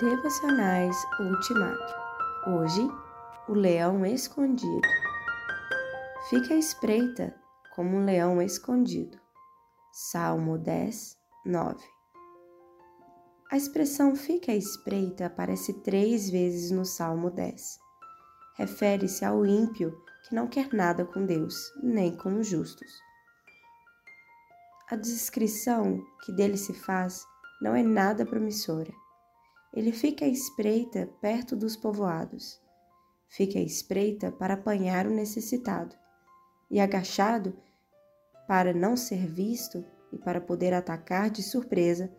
Devocionais Ultimato. Hoje, o leão escondido. Fica à espreita como um leão escondido. Salmo 10, 9. A expressão fica à espreita aparece três vezes no Salmo 10. Refere-se ao ímpio que não quer nada com Deus, nem com os justos. A descrição que dele se faz não é nada promissora ele fica à espreita perto dos povoados. Fica à espreita para apanhar o necessitado. E agachado, para não ser visto e para poder atacar de surpresa,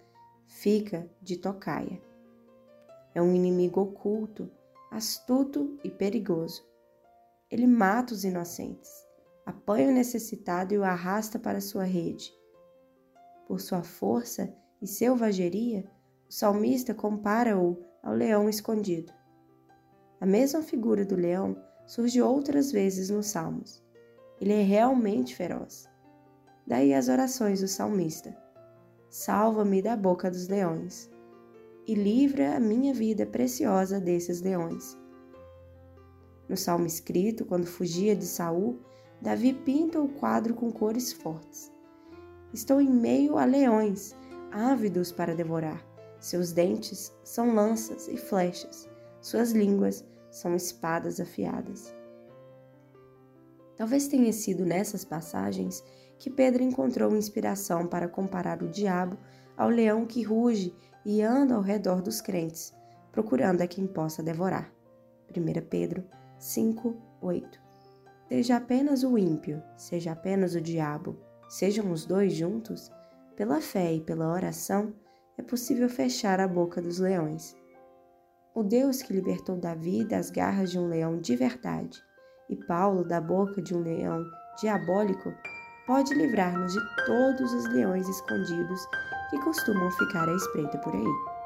fica de tocaia. É um inimigo oculto, astuto e perigoso. Ele mata os inocentes, apanha o necessitado e o arrasta para sua rede. Por sua força e selvageria, o salmista compara-o ao leão escondido. A mesma figura do leão surge outras vezes nos Salmos. Ele é realmente feroz. Daí as orações do salmista: Salva-me da boca dos leões e livra a minha vida preciosa desses leões. No salmo escrito, quando fugia de Saul, Davi pinta o quadro com cores fortes. Estou em meio a leões, ávidos para devorar. Seus dentes são lanças e flechas, suas línguas são espadas afiadas. Talvez tenha sido nessas passagens que Pedro encontrou inspiração para comparar o diabo ao leão que ruge e anda ao redor dos crentes, procurando a quem possa devorar. 1 Pedro 5, 8. Seja apenas o ímpio, seja apenas o diabo, sejam os dois juntos, pela fé e pela oração, é possível fechar a boca dos leões. O Deus que libertou Davi das garras de um leão de verdade e Paulo da boca de um leão diabólico pode livrar-nos de todos os leões escondidos que costumam ficar à espreita por aí.